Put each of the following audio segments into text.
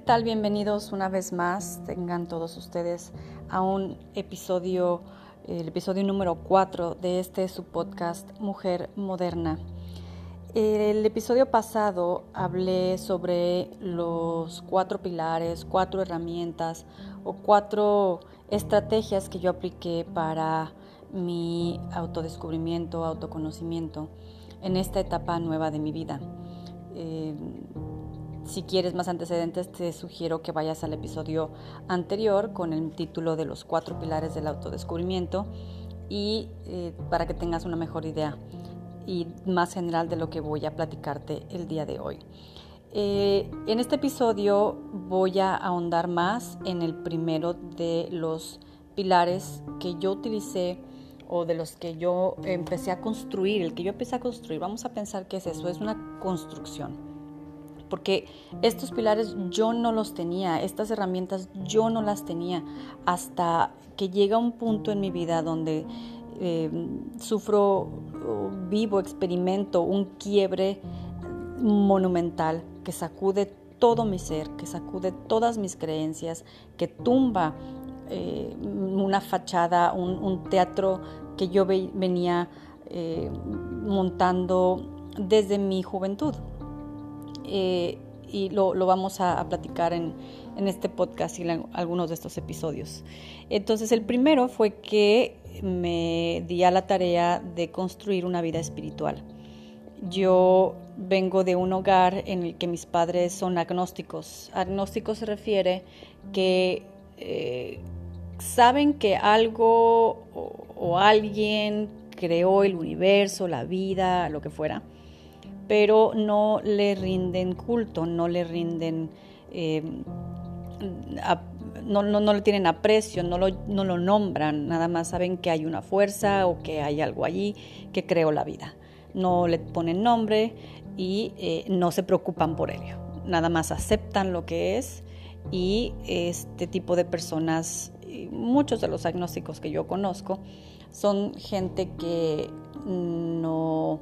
¿qué tal? Bienvenidos una vez más, tengan todos ustedes a un episodio, el episodio número 4 de este su podcast Mujer Moderna. El episodio pasado hablé sobre los cuatro pilares, cuatro herramientas o cuatro estrategias que yo apliqué para mi autodescubrimiento, autoconocimiento en esta etapa nueva de mi vida. Eh, si quieres más antecedentes, te sugiero que vayas al episodio anterior con el título de los cuatro pilares del autodescubrimiento y eh, para que tengas una mejor idea y más general de lo que voy a platicarte el día de hoy. Eh, en este episodio voy a ahondar más en el primero de los pilares que yo utilicé o de los que yo empecé a construir, el que yo empecé a construir. Vamos a pensar que es eso, es una construcción porque estos pilares yo no los tenía, estas herramientas yo no las tenía hasta que llega un punto en mi vida donde eh, sufro, vivo, experimento un quiebre monumental que sacude todo mi ser, que sacude todas mis creencias, que tumba eh, una fachada, un, teatro que yo venía eh, montando desde mi juventud. Eh, y lo, vamos a, platicar en, este podcast y en algunos de estos episodios. Entonces, el primero fue que me di a la tarea de construir una vida espiritual. Yo vengo de un hogar en el que mis padres son agnósticos. Agnóstico se refiere que eh, saben que algo o alguien creó el universo, la vida, lo que fuera, pero no le rinden culto, no le rinden, eh, no, no, le tienen aprecio, no lo, no lo nombran, nada más saben que hay una fuerza o que hay algo allí que creó la vida. No le ponen nombre y eh, no se preocupan por ello, nada más aceptan lo que es y este tipo de personas, muchos de los agnósticos que yo conozco, son gente que no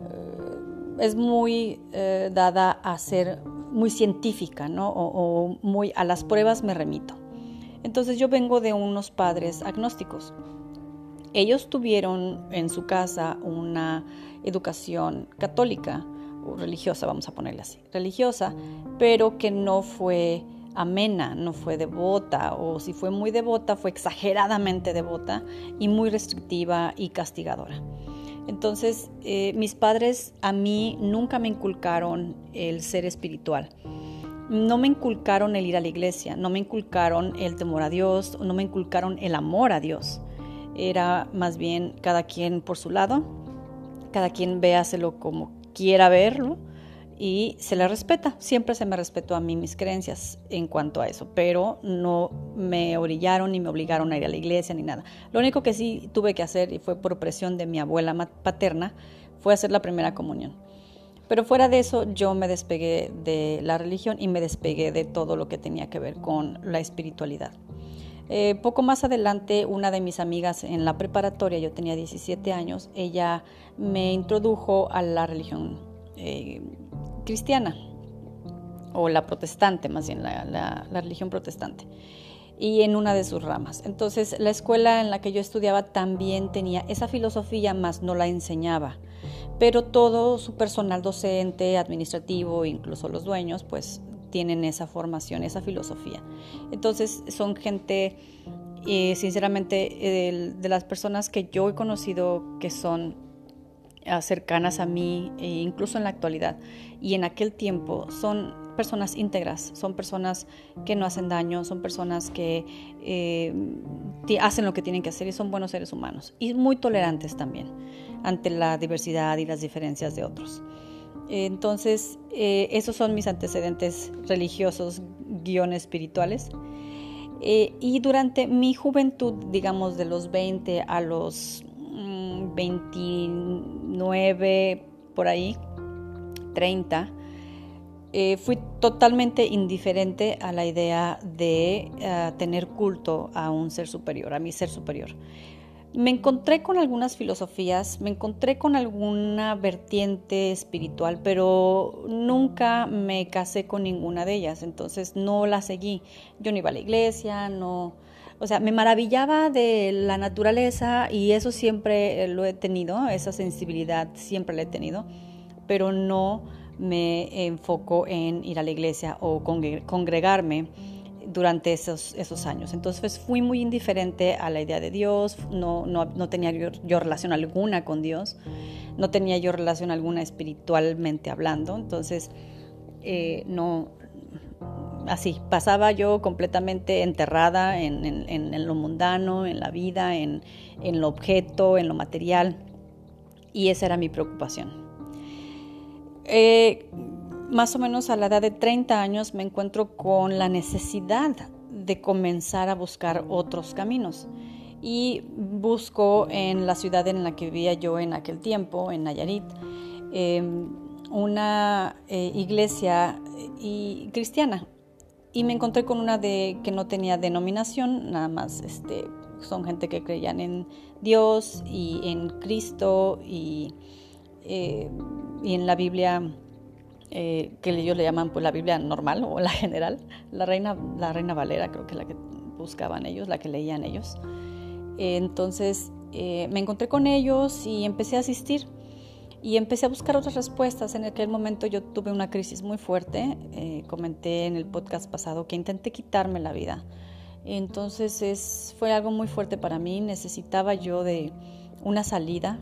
eh, es muy eh, dada a ser muy científica, ¿no? O, muy a las pruebas me remito. Entonces yo vengo de unos padres agnósticos. Ellos tuvieron en su casa una educación católica o religiosa, vamos a ponerla así, religiosa, pero que no fue amena, no fue devota, o si fue muy devota, fue exageradamente devota y muy restrictiva y castigadora. Entonces, eh, mis padres a mí nunca me inculcaron el ser espiritual. No me inculcaron el ir a la iglesia, no me inculcaron el temor a Dios, no me inculcaron el amor a Dios. Era más bien cada quien por su lado, cada quien véaselo como quiera verlo y se le respeta. Siempre se me respetó a mí mis creencias en cuanto a eso, pero no me orillaron ni me obligaron a ir a la iglesia ni nada. Lo único que sí tuve que hacer, y fue por presión de mi abuela paterna, fue hacer la primera comunión. Pero fuera de eso, yo me despegué de la religión y me despegué de todo lo que tenía que ver con la espiritualidad. Eh, poco más adelante, una de mis amigas en la preparatoria, yo tenía 17 años, ella me introdujo a la religión eh, cristiana, o la protestante, más bien la, religión protestante, y en una de sus ramas. Entonces, la escuela en la que yo estudiaba también tenía esa filosofía, más no la enseñaba, pero todo su personal docente, administrativo, incluso los dueños, pues tienen esa formación, esa filosofía. Entonces, son gente, eh, sinceramente, de las personas que yo he conocido que son cercanas a mí, e incluso en la actualidad y en aquel tiempo, son personas íntegras, son personas que no hacen daño, son personas que eh, hacen lo que tienen que hacer y son buenos seres humanos y muy tolerantes también ante la diversidad y las diferencias de otros. Entonces, eh, esos son mis antecedentes religiosos, guiones espirituales. Eh, y durante mi juventud, digamos de los 20 a los 29, por ahí, 30, eh, fui totalmente indiferente a la idea de eh, tener culto a un ser superior, a mi ser superior. me encontré con algunas filosofías, me encontré con alguna vertiente espiritual, pero nunca me casé con ninguna de ellas, entonces no la seguí. Yo no iba a la iglesia, no, o sea, me maravillaba de la naturaleza y eso siempre lo he tenido, esa sensibilidad siempre la he tenido, pero no me enfoco en ir a la iglesia o congregarme durante esos, esos años. Entonces fui muy indiferente a la idea de Dios, no, no, no tenía yo, relación alguna con Dios, no tenía yo relación alguna espiritualmente hablando, entonces eh, no, así, pasaba yo completamente enterrada en, lo mundano, en la vida, en, lo objeto, en lo material, y esa era mi preocupación. Eh, más o menos a la edad de 30 años me encuentro con la necesidad de comenzar a buscar otros caminos. Y busco en la ciudad en la que vivía yo en aquel tiempo, en Nayarit, em, una eh, iglesia eh, y, cristiana. Y me encontré con una de que no tenía denominación, nada más este, son gente que creían en Dios y en Cristo y, eh, y en la Biblia eh, que ellos le llaman pues la Biblia normal o la general, la reina, la reina Valera creo que es la que buscaban ellos, la que leían ellos. entonces eh, me encontré con ellos y empecé a asistir y empecé a buscar otras respuestas. En aquel momento yo tuve una crisis muy fuerte, eh, comenté en el podcast pasado que intenté quitarme la vida. Entonces es, fue algo muy fuerte para mí, necesitaba yo de una salida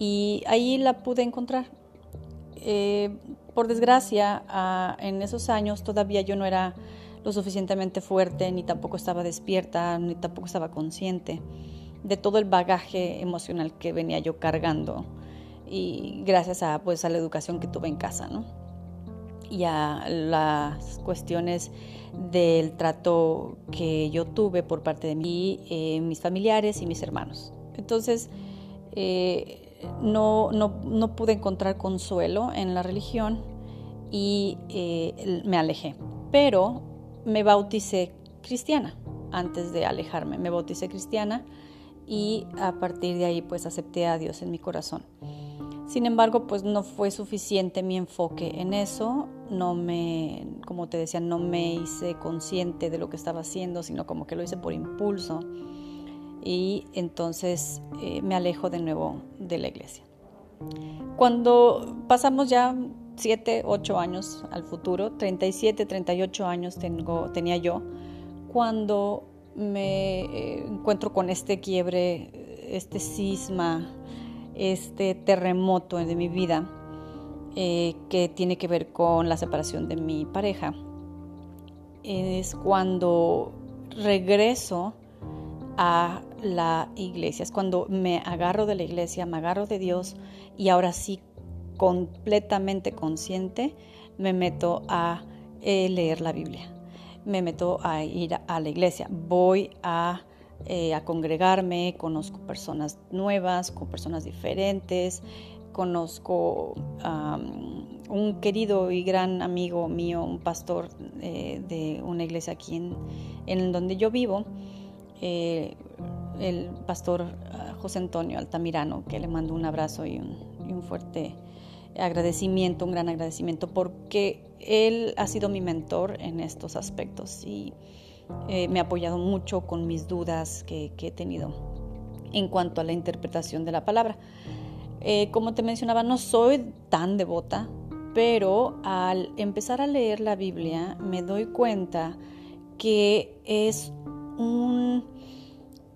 y ahí la pude encontrar. Eh, por desgracia, en esos años todavía yo no era lo suficientemente fuerte, ni tampoco estaba despierta, ni tampoco estaba consciente de todo el bagaje emocional que venía yo cargando y gracias a pues a la educación que tuve en casa, ¿no? Y a las cuestiones del trato que yo tuve por parte de mí, eh, mis familiares y mis hermanos. Entonces, eh, no, no, pude encontrar consuelo en la religión y eh, me alejé. Pero me bauticé cristiana antes de alejarme. Me bauticé cristiana y a partir de ahí pues acepté a Dios en mi corazón. Sin embargo, pues no fue suficiente mi enfoque en eso, no me, como te decía, no me hice consciente de lo que estaba haciendo, sino como que lo hice por impulso y entonces eh, me alejo de nuevo de la iglesia. Cuando pasamos ya 7, 8 años al futuro, 37, 38 años tenía yo, cuando me eh, encuentro con este quiebre, este cisma, este terremoto de mi vida eh, que tiene que ver con la separación de mi pareja, es cuando regreso a la iglesia. Es cuando me agarro de la iglesia, me agarro de Dios y ahora sí, completamente consciente, me meto a eh, leer la Biblia. Me meto a ir a la iglesia. Voy a, eh, a congregarme, conozco personas nuevas, con personas diferentes. Conozco a un querido y gran amigo mío, un pastor eh, de una iglesia aquí en, en donde yo vivo eh, el pastor ah, José Antonio Altamirano, que le mando un abrazo y un, fuerte agradecimiento, un gran agradecimiento, porque él ha sido mi mentor en estos aspectos y eh, me ha apoyado mucho con mis dudas que, he tenido en cuanto a la interpretación de la palabra. Eh, como te mencionaba, no soy tan devota, pero al empezar a leer la Biblia me doy cuenta que es un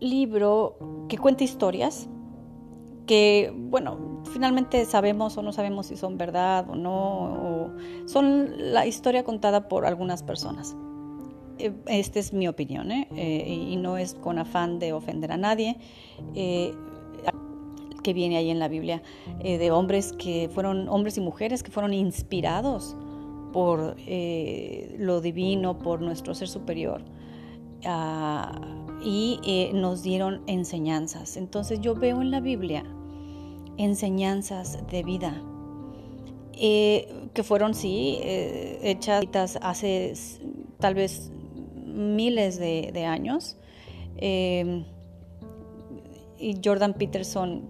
libro que cuenta historias que, bueno, finalmente sabemos o no sabemos si son verdad o no, son la historia contada por algunas personas. Eh, esta es mi opinión, ¿eh? Eh, y no es con afán de ofender a nadie, que viene ahí en la Biblia, de hombres que fueron, hombres y mujeres que fueron inspirados por lo divino, por nuestro ser superior y eh, nos dieron enseñanzas. Entonces yo veo en la Biblia enseñanzas de vida eh, que fueron, sí, eh, hechas hace tal vez miles de, años. y Jordan Peterson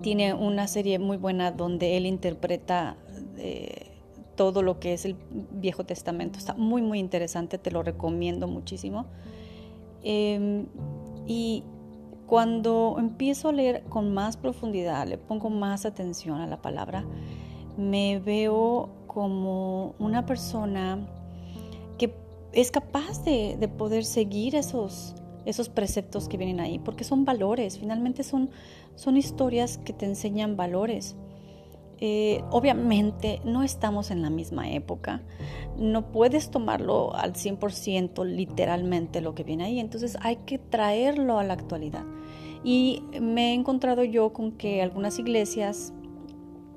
tiene una serie muy buena donde él interpreta eh, todo lo que es el Viejo Testamento. Está muy, muy interesante, te lo recomiendo muchísimo. Em, y cuando empiezo a leer con más profundidad, le pongo más atención a la palabra, me veo como una persona es capaz de, de poder seguir esos, esos preceptos que vienen ahí, porque son valores, finalmente son, son historias que te enseñan valores. Eh, obviamente no estamos en la misma época, no puedes tomarlo al 100% literalmente lo que viene ahí, entonces hay que traerlo a la actualidad. Y me he encontrado yo con que algunas iglesias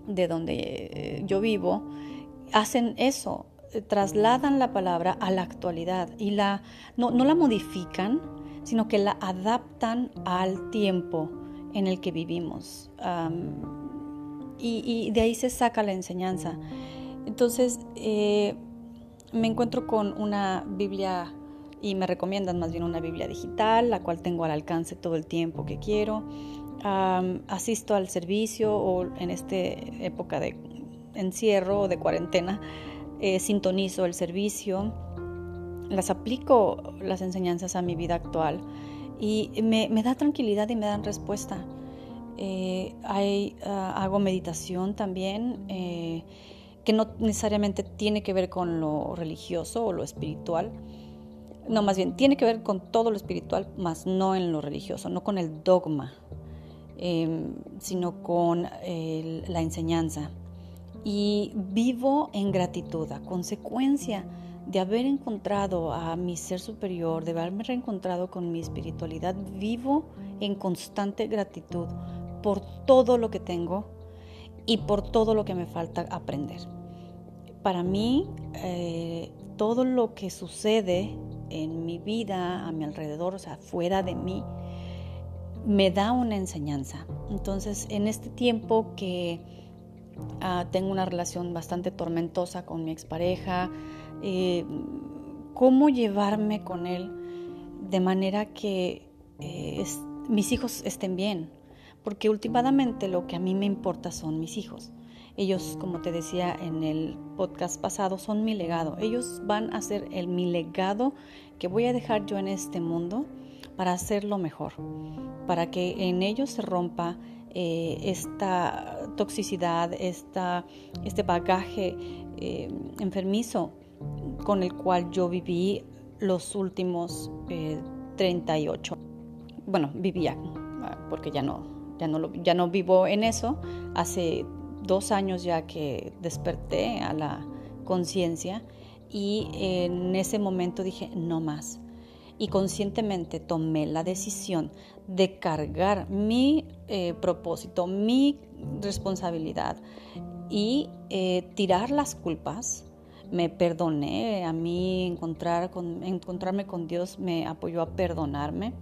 de donde eh, yo vivo hacen eso, trasladan la palabra a la actualidad y la, no, no la modifican, sino que la adaptan al tiempo en el que vivimos. y, de ahí se saca la enseñanza. Entonces, eh, me encuentro con una Biblia y me recomiendan más bien una Biblia digital, la cual tengo al alcance todo el tiempo que quiero. asisto al servicio o en esta época de encierro o de cuarentena, eh, sintonizo el servicio las aplico las enseñanzas a mi vida actual y me, da tranquilidad y me dan respuesta. Ah, hago meditación también, eh, que no necesariamente tiene que ver con lo religioso o lo espiritual. No, más bien tiene que ver con todo lo espiritual, más no en lo religioso, no con el dogma, em, sino con la enseñanza. Y vivo en gratitud, a consecuencia de haber encontrado a mi ser superior, de haberme reencontrado con mi espiritualidad, vivo en constante gratitud por todo lo que tengo y por todo lo que me falta aprender. Para mí, eh, todo lo que sucede en mi vida, a mi alrededor, o sea, fuera de mí, me da una enseñanza. Entonces, en este tiempo que ah, tengo una relación bastante tormentosa con mi expareja, eh, cómo llevarme con él de manera que eh, mis hijos estén bien, porque últimamente lo que a mí me importa son mis hijos. Ellos, como te decía en el podcast pasado, son mi legado. Ellos van a ser el, mi legado que voy a dejar yo en este mundo para hacerlo mejor, para que en ellos se rompa eh, esta toxicidad, esta, este bagaje enfermizo con el cual yo viví los últimos 38. Eh, bueno, vivía, porque ya no, ya, no ya no vivo en eso. Hace dos años ya que desperté a la conciencia y en ese momento dije, no más. Y conscientemente tomé la decisión de cargar mi eh, propósito, mi responsabilidad y eh, tirar las culpas me perdoné, a mí encontrar con, encontrarme con Dios me apoyó a perdonarme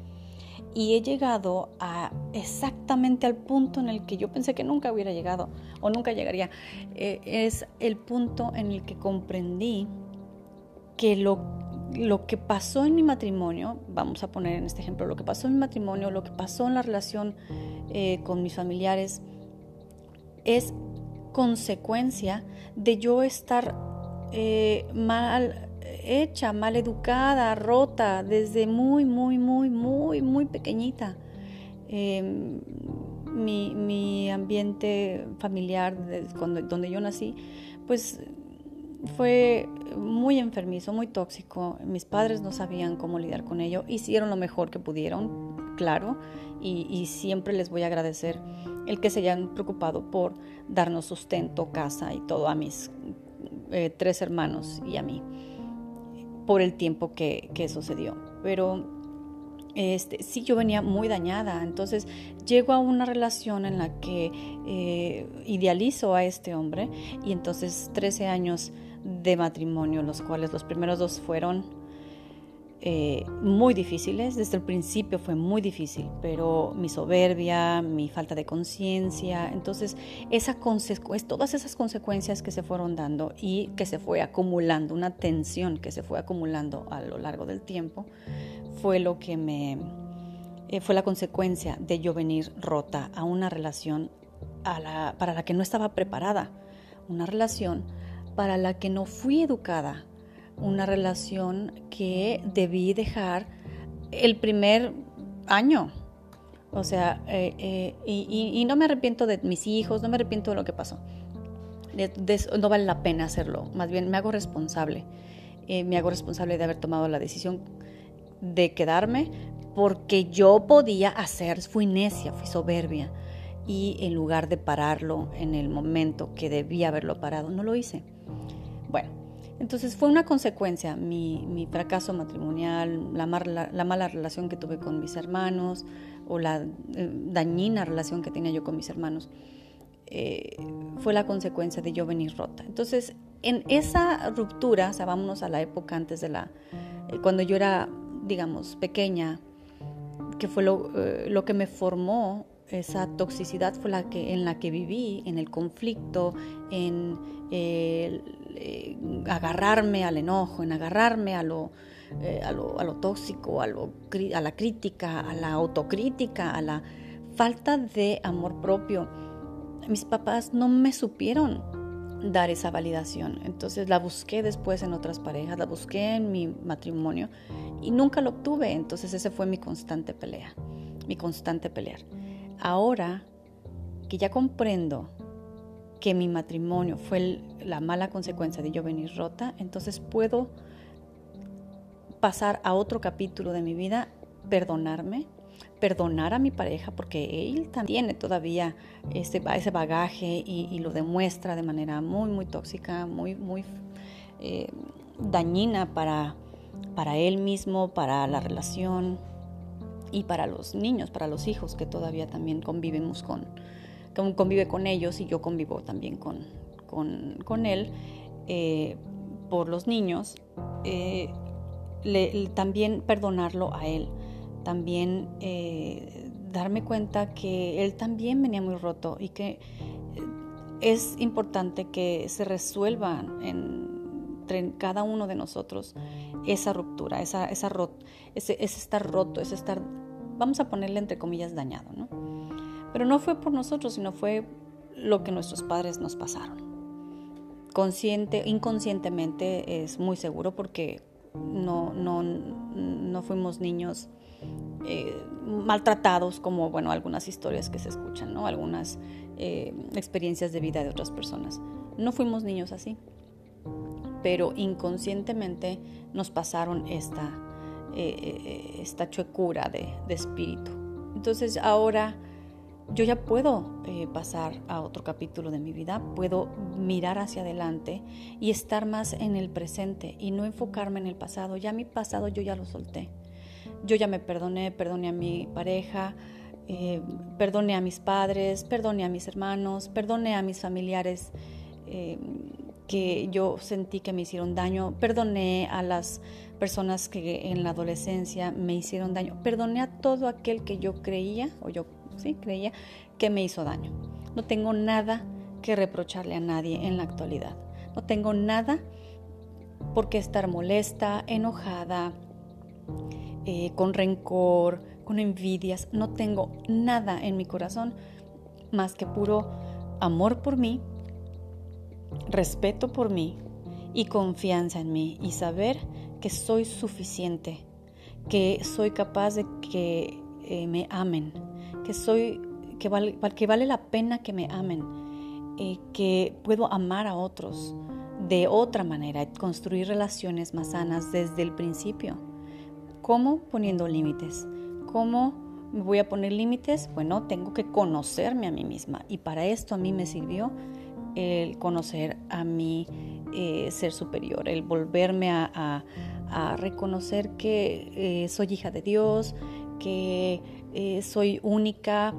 y he llegado a exactamente al punto en el que yo pensé que nunca hubiera llegado o nunca llegaría. Eh, es el punto en el que comprendí que lo, lo que pasó en mi matrimonio, vamos a poner en este ejemplo, lo que pasó en mi matrimonio, lo que pasó en la relación eh, con mis familiares, es consecuencia de yo estar eh, mal hecha, mal educada, rota desde muy, muy, muy, muy, muy pequeñita. Em, mi, ambiente familiar, donde yo nací, pues fue muy enfermizo, muy tóxico. Mis padres no sabían cómo lidiar con ello. Hicieron lo mejor que pudieron, claro, y, siempre les voy a agradecer el que se hayan preocupado por darnos sustento, casa y todo a mis eh, tres hermanos y a mí por el tiempo que, sucedió. Pero este, sí, yo venía muy dañada. Entonces llego a una relación en la que eh, idealizo a este hombre y entonces 13 años de matrimonio, los cuales los primeros dos fueron eh, muy difíciles, desde el principio fue muy difícil, pero mi soberbia, mi falta de conciencia, entonces esa todas esas consecuencias que se fueron dando y que se fue acumulando, una tensión que se fue acumulando a lo largo del tiempo, fue lo que me eh, fue la consecuencia de yo venir rota a una relación para la que no estaba preparada, una relación para la que no fui educada, una relación que debí dejar el primer año. O sea, eh, eh, y, no me arrepiento de mis hijos, no me arrepiento de lo que pasó. no vale la pena hacerlo, más bien me hago responsable. Eh, me hago responsable de haber tomado la decisión de quedarme porque yo podía hacer, fui necia, fui soberbia y en lugar de pararlo en el momento que debía haberlo parado, no lo hice. Bueno, entonces fue una consecuencia mi, fracaso matrimonial, la, mala relación que tuve con mis hermanos o la eh, dañina relación que tenía yo con mis hermanos. Eh, fue la consecuencia de yo venir rota. Entonces, en esa ruptura, o sea, vámonos a la época antes de la, eh, cuando yo era, digamos, pequeña, que fue lo, lo que me formó esa toxicidad fue la que en la que viví, en el conflicto, en eh, agarrarme al enojo, en agarrarme a lo, eh, a lo, a lo tóxico, a, lo, a la crítica, a la autocrítica, a la falta de amor propio. Mis papás no me supieron dar esa validación. Entonces la busqué después en otras parejas, la busqué en mi matrimonio y nunca lo obtuve. Entonces ese fue mi constante pelea, mi constante pelear. Ahora que ya comprendo que mi matrimonio fue la mala consecuencia de yo venir rota, entonces puedo pasar a otro capítulo de mi vida, perdonarme, perdonar a mi pareja, porque él también tiene todavía ese, ese bagaje y, lo demuestra de manera muy, muy tóxica, muy, muy eh, dañina para, para él mismo, para la relación, y para los niños, para los hijos que todavía también convivimos con, convive con ellos y yo convivo también con, con, él, eh, por los niños, eh, también perdonarlo a él, también eh, darme cuenta que él también venía muy roto y que es importante que se resuelvan entre cada uno de nosotros esa ruptura, esa, esa ese, estar roto, ese estar vamos a ponerle entre comillas dañado, ¿no? Pero no fue por nosotros, sino fue lo que nuestros padres nos pasaron. Consciente, inconscientemente es muy seguro porque no, no, no fuimos niños eh, maltratados como, bueno, algunas historias que se escuchan, ¿no? Algunas eh, experiencias de vida de otras personas. No fuimos niños así, pero inconscientemente nos pasaron esta, eh, eh, esta chuecura de, espíritu. Entonces ahora yo ya puedo eh, pasar a otro capítulo de mi vida, puedo mirar hacia adelante y estar más en el presente y no enfocarme en el pasado. Ya mi pasado yo ya lo solté. Yo ya me perdoné, perdoné a mi pareja, perdoné a mis padres, perdoné a mis hermanos, perdoné a mis familiares que yo sentí que me hicieron daño, perdoné a las personas que en la adolescencia me hicieron daño, perdoné a todo aquel que yo creía, o yo sí creía, que me hizo daño. No tengo nada que reprocharle a nadie en la actualidad. No tengo nada por qué estar molesta, enojada, eh, con rencor, con envidias. No tengo nada en mi corazón más que puro amor por mí, respeto por mí y confianza en mí y saber que soy suficiente, que soy capaz de que eh, me amen, que soy que vale, que vale la pena que me amen, eh, que puedo amar a otros de otra manera, construir relaciones más sanas desde el principio. ¿Cómo? Poniendo límites. ¿Cómo me voy a poner límites? Bueno, tengo que conocerme a mí misma y para esto a mí me sirvió el conocer a mi eh, ser superior, el volverme a, reconocer que eh, soy hija de Dios, que eh, soy única,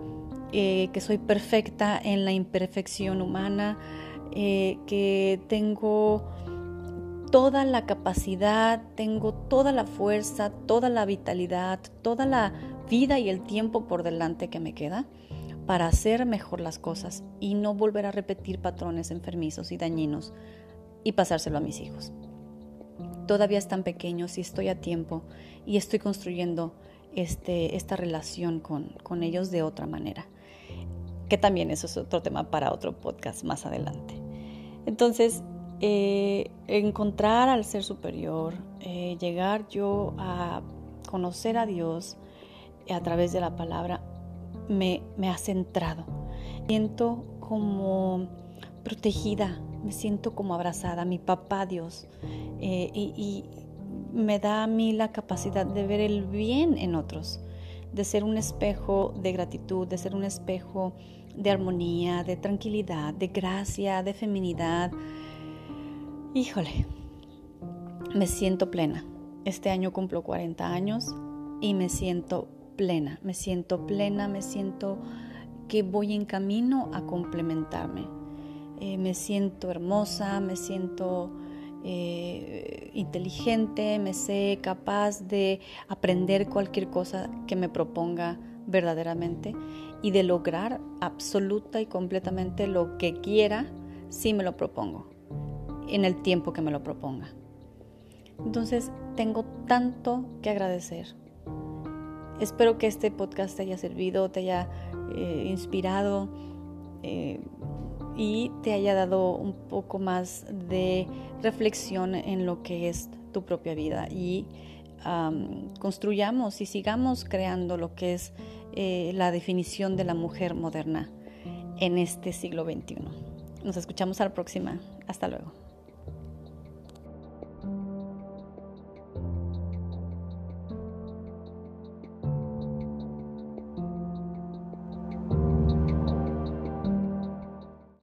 que soy perfecta en la imperfección humana, que tengo toda la capacidad, tengo toda la fuerza, toda la vitalidad, toda la vida y el tiempo por delante que me queda para hacer mejor las cosas y no volver a repetir patrones enfermizos y dañinos y pasárselo a mis hijos. Todavía están pequeños y estoy a tiempo y estoy construyendo este, esta relación con, con ellos de otra manera. Que también eso es otro tema para otro podcast más adelante. Entonces, eh, encontrar al ser superior, eh, llegar yo a conocer a Dios a través de la palabra, me, me ha centrado. Siento como protegida, me siento como abrazada, mi papá Dios, eh, y, me da a mí la capacidad de ver el bien en otros, de ser un espejo de gratitud, de ser un espejo de armonía, de tranquilidad, de gracia, de feminidad. Híjole, me siento plena. Este año cumplo 40 años y me siento plena, me siento plena, me siento que voy en camino a complementarme. Eh, me siento hermosa, me siento eh, inteligente, me sé capaz de aprender cualquier cosa que me proponga verdaderamente y de lograr absoluta y completamente lo que quiera si me lo propongo, en el tiempo que me lo proponga. Entonces, tengo tanto que agradecer. Espero que este podcast te haya servido, te haya eh, inspirado y te haya dado un poco más de reflexión en lo que es tu propia vida y construyamos y sigamos creando lo que es eh, la definición de la mujer moderna en este siglo XXI. Nos escuchamos a la próxima. Hasta luego.